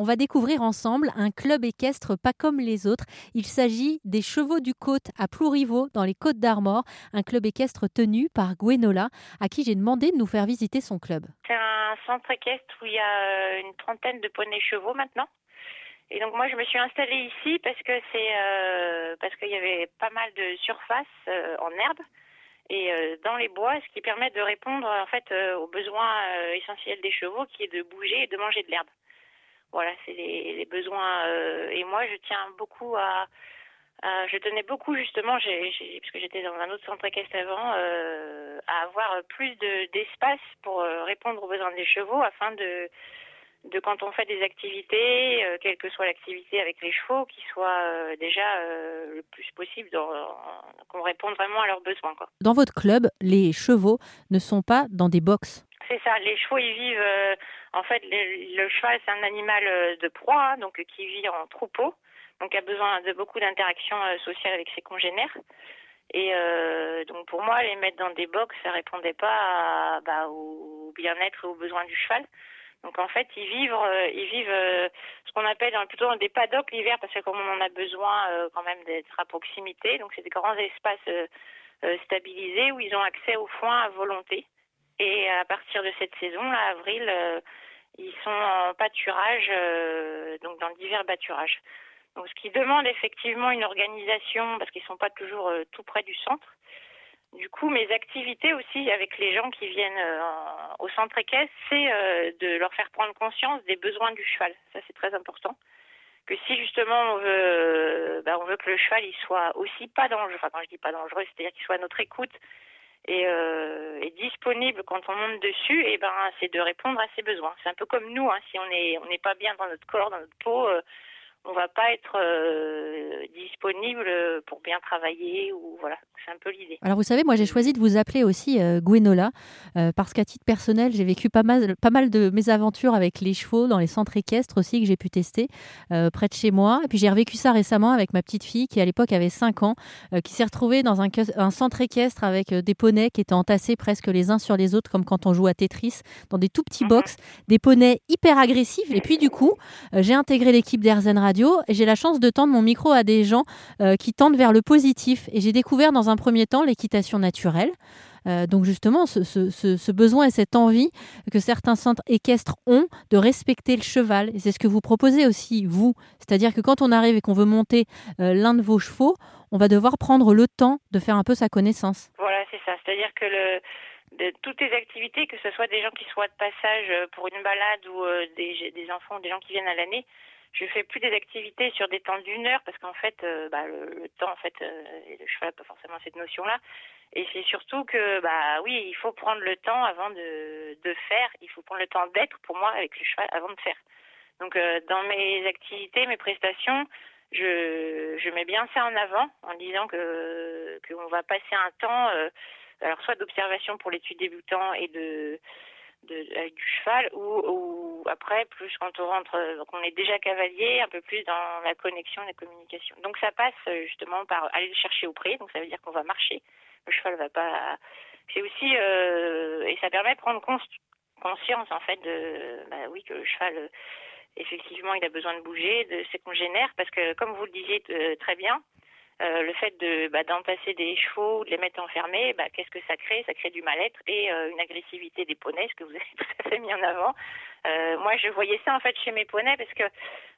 on va découvrir ensemble un club équestre pas comme les autres. Il s'agit des Chevaux du Côte à Plouriveau, dans les Côtes d'Armor, un club équestre tenu par Gwenola, à qui j'ai demandé de nous faire visiter son club. C'est un centre équestre où il y a euh, une trentaine de poneys chevaux maintenant. Et donc moi je me suis installée ici parce que c'est euh, parce qu'il y avait pas mal de surface euh, en herbe et dans les bois, ce qui permet de répondre en fait aux besoins essentiels des chevaux, qui est de bouger et de manger de l'herbe. Voilà, c'est les, besoins. et moi, je tiens beaucoup à, je tenais beaucoup justement, que j'étais dans un autre centre équestre avant, à avoir plus de, d'espace pour répondre aux besoins des chevaux, afin de de quand on fait des activités, euh, quelle que soit l'activité avec les chevaux, qui soit euh, déjà euh, le plus possible, qu'on réponde vraiment à leurs besoins. Quoi. Dans votre club, les chevaux ne sont pas dans des boxes C'est ça, les chevaux, ils vivent... en fait, le, cheval, c'est un animal de proie, hein, donc qui vit en troupeau, donc a besoin de beaucoup d'interactions sociales avec ses congénères. Et euh, donc pour moi, les mettre dans des box, ça répondait pas bah, au bien-être et aux besoins du cheval. Donc en fait, ils vivent, euh, ils vivent euh, ce qu'on appelle plutôt des paddocks l'hiver parce que comme on en a besoin euh, quand même d'être à proximité, donc c'est des grands espaces stabilisés où ils ont accès au foin à volonté. Et à partir de cette saison, là, avril, ils sont en pâturage, donc dans divers pâturages. Donc ce qui demande effectivement une organisation parce qu'ils sont pas toujours tout près du centre. Du coup, mes activités aussi avec les gens qui viennent euh, au centre équestre, c'est euh, de leur faire prendre conscience des besoins du cheval. Ça, c'est très important. Que si justement on veut, bah, on veut que le cheval il soit aussi pas dangereux, enfin quand je dis pas dangereux, c'est-à-dire qu'il soit à notre écoute et, euh, et, disponible quand on monte dessus, et ben c'est de répondre à ses besoins. C'est un peu comme nous, hein, si on est on n'est pas bien dans notre corps, dans notre peau, euh, on va pas être euh, disponible pour bien travailler ou voilà, c'est un peu l'idée. Alors vous savez, moi j'ai choisi de vous appeler aussi euh, Gwenola euh, parce qu'à titre personnel, j'ai vécu pas mal, pas mal de mes aventures avec les chevaux dans les centres équestres aussi que j'ai pu tester près de chez moi. Et puis j'ai revécu ça récemment avec ma petite fille qui à l'époque avait 5 ans, qui s'est retrouvée dans un, un, centre équestre avec des poneys qui étaient entassés presque les uns sur les autres comme quand on joue à Tetris dans des tout petits mm -hmm. box, des poneys hyper agressifs. Et puis du coup, j'ai intégré l'équipe d'Airzen J'ai la chance de tendre mon micro à des gens euh, qui tendent vers le positif. Et j'ai découvert dans un premier temps l'équitation naturelle. Euh, donc justement, ce, besoin et cette envie que certains centres équestres ont de respecter le cheval. Et c'est ce que vous proposez aussi, vous. C'est-à-dire que quand on arrive et qu'on veut monter euh, l'un de vos chevaux, on va devoir prendre le temps de faire un peu sa connaissance. Voilà, c'est ça. C'est-à-dire que toutes les activités, que ce soit des gens qui soient de passage pour une balade ou des, des enfants, des gens qui viennent à l'année, je fais plus des activités sur des temps d'une heure parce qu'en fait, euh, bah, le, temps, en fait, euh, le cheval pas forcément cette notion-là. Et c'est surtout que, bah oui, il faut prendre le temps avant de, faire. Il faut prendre le temps d'être pour moi avec le cheval avant de faire. Donc, euh, dans mes activités, mes prestations, je, mets bien ça en avant en disant que qu'on va passer un temps, alors soit d'observation pour l'étude débutant et de de, avec du cheval ou, ou après plus quand on rentre donc on est déjà cavalier un peu plus dans la connexion la communication. Donc ça passe justement par aller le chercher au pré donc ça veut dire qu'on va marcher. Le cheval va pas c'est aussi euh, et ça permet de prendre cons conscience en fait de bah oui que le cheval effectivement il a besoin de bouger de ses congénères parce que comme vous le disiez très bien euh, le fait de bah, d'entasser des chevaux, de les mettre enfermés, bah, qu'est-ce que ça crée? Ça crée du mal-être et euh, une agressivité des poneys, ce que vous avez tout à fait mis en avant. Euh, moi, je voyais ça en fait chez mes poneys parce que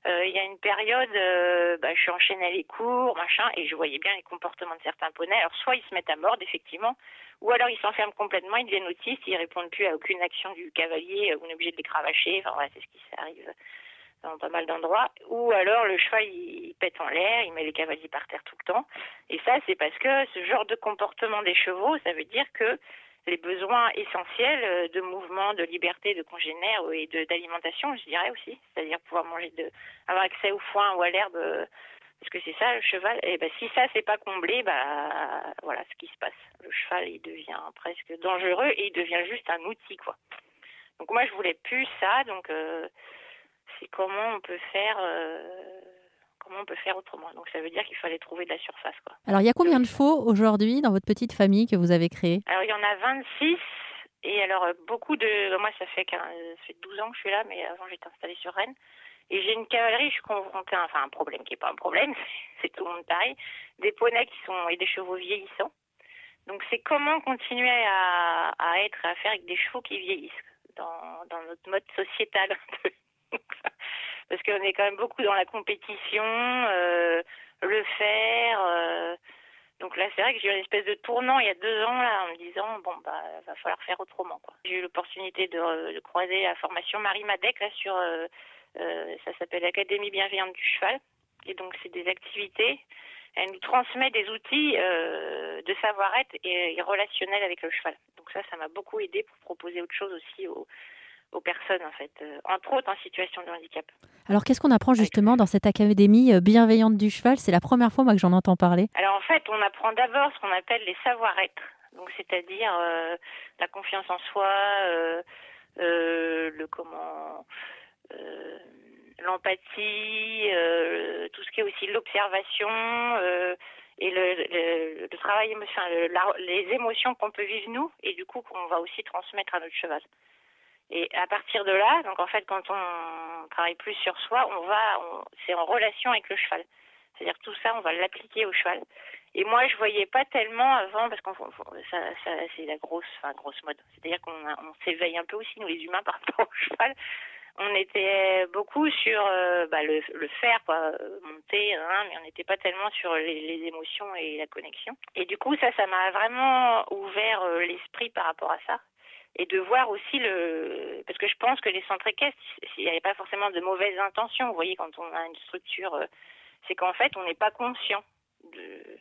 il y a une période, bah, je suis enchaînée les cours, machin, et je voyais bien les comportements de certains poneys. Alors, soit ils se mettent à mordre, effectivement, ou alors ils s'enferment complètement, ils deviennent autistes, ils répondent plus à aucune action du cavalier, on est obligé de les cravacher. Enfin, voilà, c'est ce qui arrive dans pas mal d'endroits, ou alors le cheval il pète en l'air, il met les cavaliers par terre tout le temps. Et ça, c'est parce que ce genre de comportement des chevaux, ça veut dire que les besoins essentiels de mouvement, de liberté, de congénère et d'alimentation, je dirais aussi, c'est-à-dire pouvoir manger, de, avoir accès au foin ou à l'herbe, parce que c'est ça le cheval. Et ben si ça c'est pas comblé, bah voilà ce qui se passe. Le cheval il devient presque dangereux et il devient juste un outil quoi. Donc moi je voulais plus ça, donc euh, c'est comment on peut faire euh, comment on peut faire autrement. Donc ça veut dire qu'il fallait trouver de la surface quoi. Alors il y a combien de faux aujourd'hui dans votre petite famille que vous avez créée? Alors il y en a 26 et alors beaucoup de moi ça fait 15, ça fait 12 ans que je suis là mais avant j'étais installée sur Rennes Et j'ai une cavalerie, je suis confrontée à enfin, un problème qui n'est pas un problème, c'est tout le monde pareil, des poneys qui sont et des chevaux vieillissants. Donc c'est comment continuer à, à être, à faire avec des chevaux qui vieillissent dans, dans notre mode sociétal. Parce qu'on est quand même beaucoup dans la compétition, euh, le faire. Euh, donc là, c'est vrai que j'ai eu une espèce de tournant il y a deux ans là, en me disant bon bah va falloir faire autrement quoi. J'ai eu l'opportunité de, de, croiser la formation Marie Madec là sur euh, ça s'appelle l'Académie bienveillante du cheval et donc c'est des activités. Elle nous transmet des outils de savoir-être et, et relationnel avec le cheval. Donc ça, ça m'a beaucoup aidé pour proposer autre chose aussi aux, aux personnes, en fait, entre autres en situation de handicap. Alors, qu'est-ce qu'on apprend justement dans cette académie euh, bienveillante du cheval? C'est la première fois moi que j'en entends parler. Alors, en fait, on apprend d'abord ce qu'on appelle les savoir-être. Donc, c'est-à-dire euh, la confiance en soi, euh, le comment, l'empathie, tout ce qui est aussi l'observation et le, travail, enfin, les émotions qu'on peut vivre nous et du coup qu'on va aussi transmettre à notre cheval. Et à partir de là, donc en fait, quand on travaille plus sur soi, on va, c'est en relation avec le cheval. C'est-à-dire tout ça, on va l'appliquer au cheval. Et moi, je voyais pas tellement avant, parce qu'on, ça, ça c'est la grosse, enfin grosse mode. C'est-à-dire qu'on on s'éveille un peu aussi nous les humains par rapport au cheval. On était beaucoup sur euh, bah, le, faire, quoi, monter, hein, mais on n'était pas tellement sur les, les, émotions et la connexion. Et du coup, ça, ça m'a vraiment ouvert euh, l'esprit par rapport à ça et de voir aussi le parce que je pense que les centres équestres il n'y avait pas forcément de mauvaises intentions vous voyez quand on a une structure euh, c'est qu'en fait on n'est pas conscient de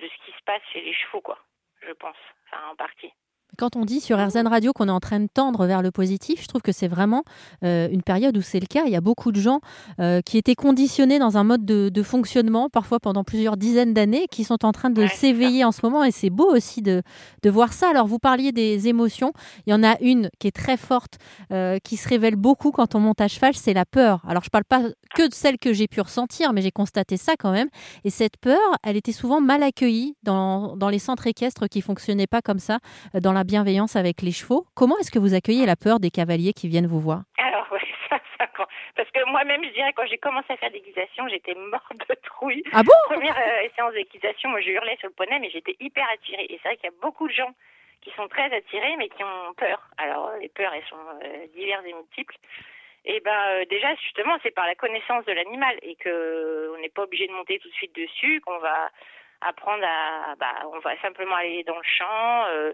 ce qui se passe chez les chevaux quoi je pense enfin en partie quand on dit sur RZN Radio qu'on est en train de tendre vers le positif, je trouve que c'est vraiment euh, une période où c'est le cas. Il y a beaucoup de gens euh, qui étaient conditionnés dans un mode de, de fonctionnement, parfois pendant plusieurs dizaines d'années, qui sont en train de ouais, s'éveiller en ce moment. Et c'est beau aussi de, de, voir ça. Alors, vous parliez des émotions. Il y en a une qui est très forte, euh, qui se révèle beaucoup quand on monte à cheval, c'est la peur. Alors, je ne parle pas que de celle que j'ai pu ressentir, mais j'ai constaté ça quand même. Et cette peur, elle était souvent mal accueillie dans, dans les centres équestres qui fonctionnaient pas comme ça, dans la bienveillance avec les chevaux. Comment est-ce que vous accueillez la peur des cavaliers qui viennent vous voir? Alors, oui, ça, ça, parce que moi-même, je dirais, quand j'ai commencé à faire d'équitation, j'étais morte de trouille. Ah bon? Première euh, séance d'équitation, moi, je hurlais sur le poney, mais j'étais hyper attirée. Et c'est vrai qu'il y a beaucoup de gens qui sont très attirés, mais qui ont peur. Alors, les peurs, elles sont euh, diverses et multiples. Et ben euh, déjà justement c'est par la connaissance de l'animal et que on n'est pas obligé de monter tout de suite dessus, qu'on va apprendre à bah on va simplement aller dans le champ, euh, euh,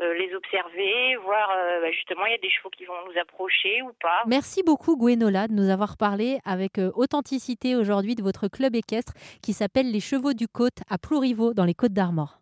les observer, voir euh, bah, justement il y a des chevaux qui vont nous approcher ou pas. Merci beaucoup Gwenola de nous avoir parlé avec euh, authenticité aujourd'hui de votre club équestre qui s'appelle les Chevaux du Côte à Plouriveau dans les Côtes d'Armor.